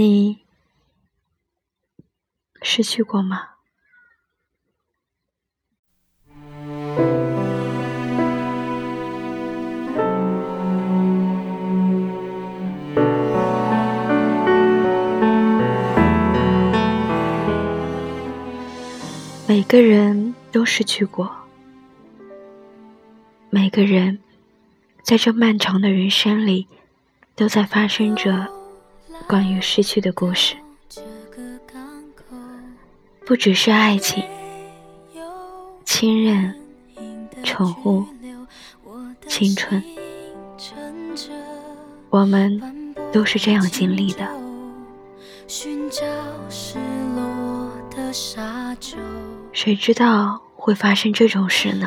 你失去过吗？每个人都失去过，每个人在这漫长的人生里，都在发生着关于失去的故事。不只是爱情、亲人、宠物、青春，我们都是这样经历的。谁知道会发生这种事呢？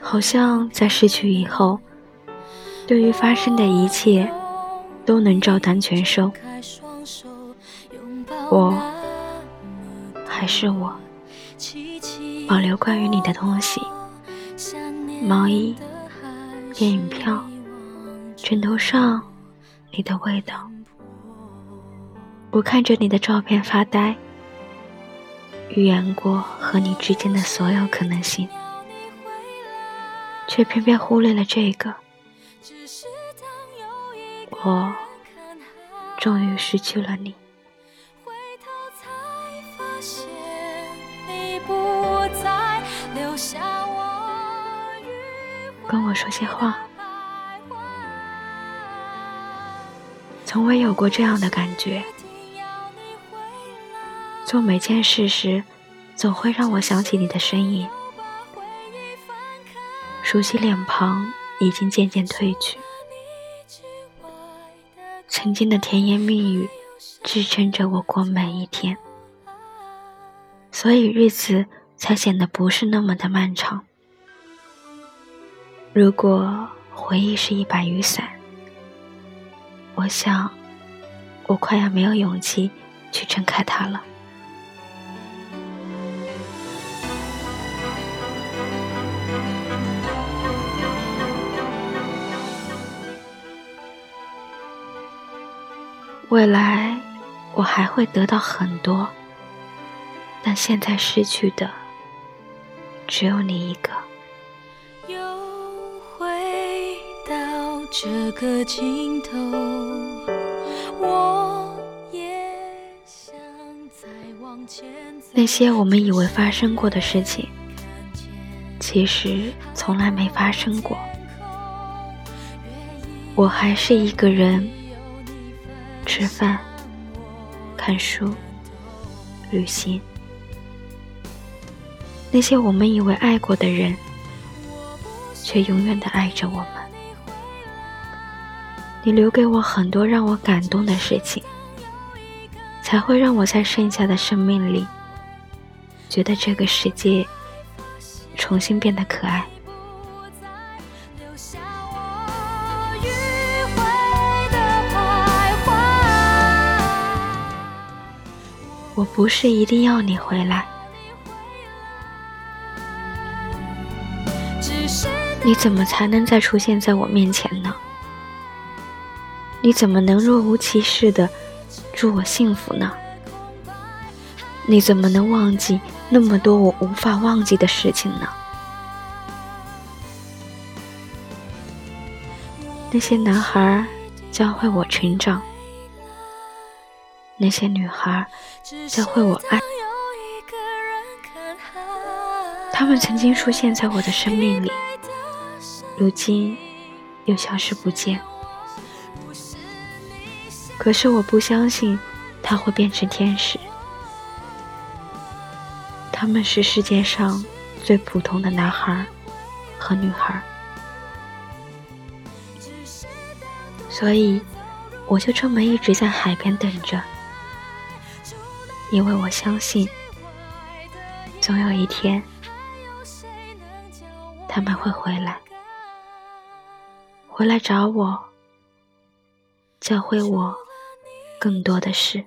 好像在失去以后，对于发生的一切都能照单全收。我还是我，保留关于你的东西：毛衣、电影票、枕头上你的味道。我看着你的照片发呆。预言过和你之间的所有可能性，却偏偏忽略了这个。我终于失去了你。跟我说些话。从未有过这样的感觉。做每件事时，总会让我想起你的身影。熟悉脸庞已经渐渐褪去，曾经的甜言蜜语支撑着我过每一天，所以日子才显得不是那么的漫长。如果回忆是一把雨伞，我想我快要没有勇气去撑开它了。未来，我还会得到很多，但现在失去的只有你一个。又回到这个尽头，我也那些我们以为发生过的事情，其实从来没发生过。我还是一个人。吃饭、看书、旅行，那些我们以为爱过的人，却永远的爱着我们。你留给我很多让我感动的事情，才会让我在剩下的生命里，觉得这个世界重新变得可爱。我不是一定要你回来，你怎么才能再出现在我面前呢？你怎么能若无其事的祝我幸福呢？你怎么能忘记那么多我无法忘记的事情呢？那些男孩教会我成长。那些女孩教会我爱，他们曾经出现在我的生命里，如今又消失不见。可是我不相信他会变成天使，他们是世界上最普通的男孩和女孩，所以我就这么一直在海边等着。因为我相信，总有一天他们会回来，回来找我，教会我更多的事。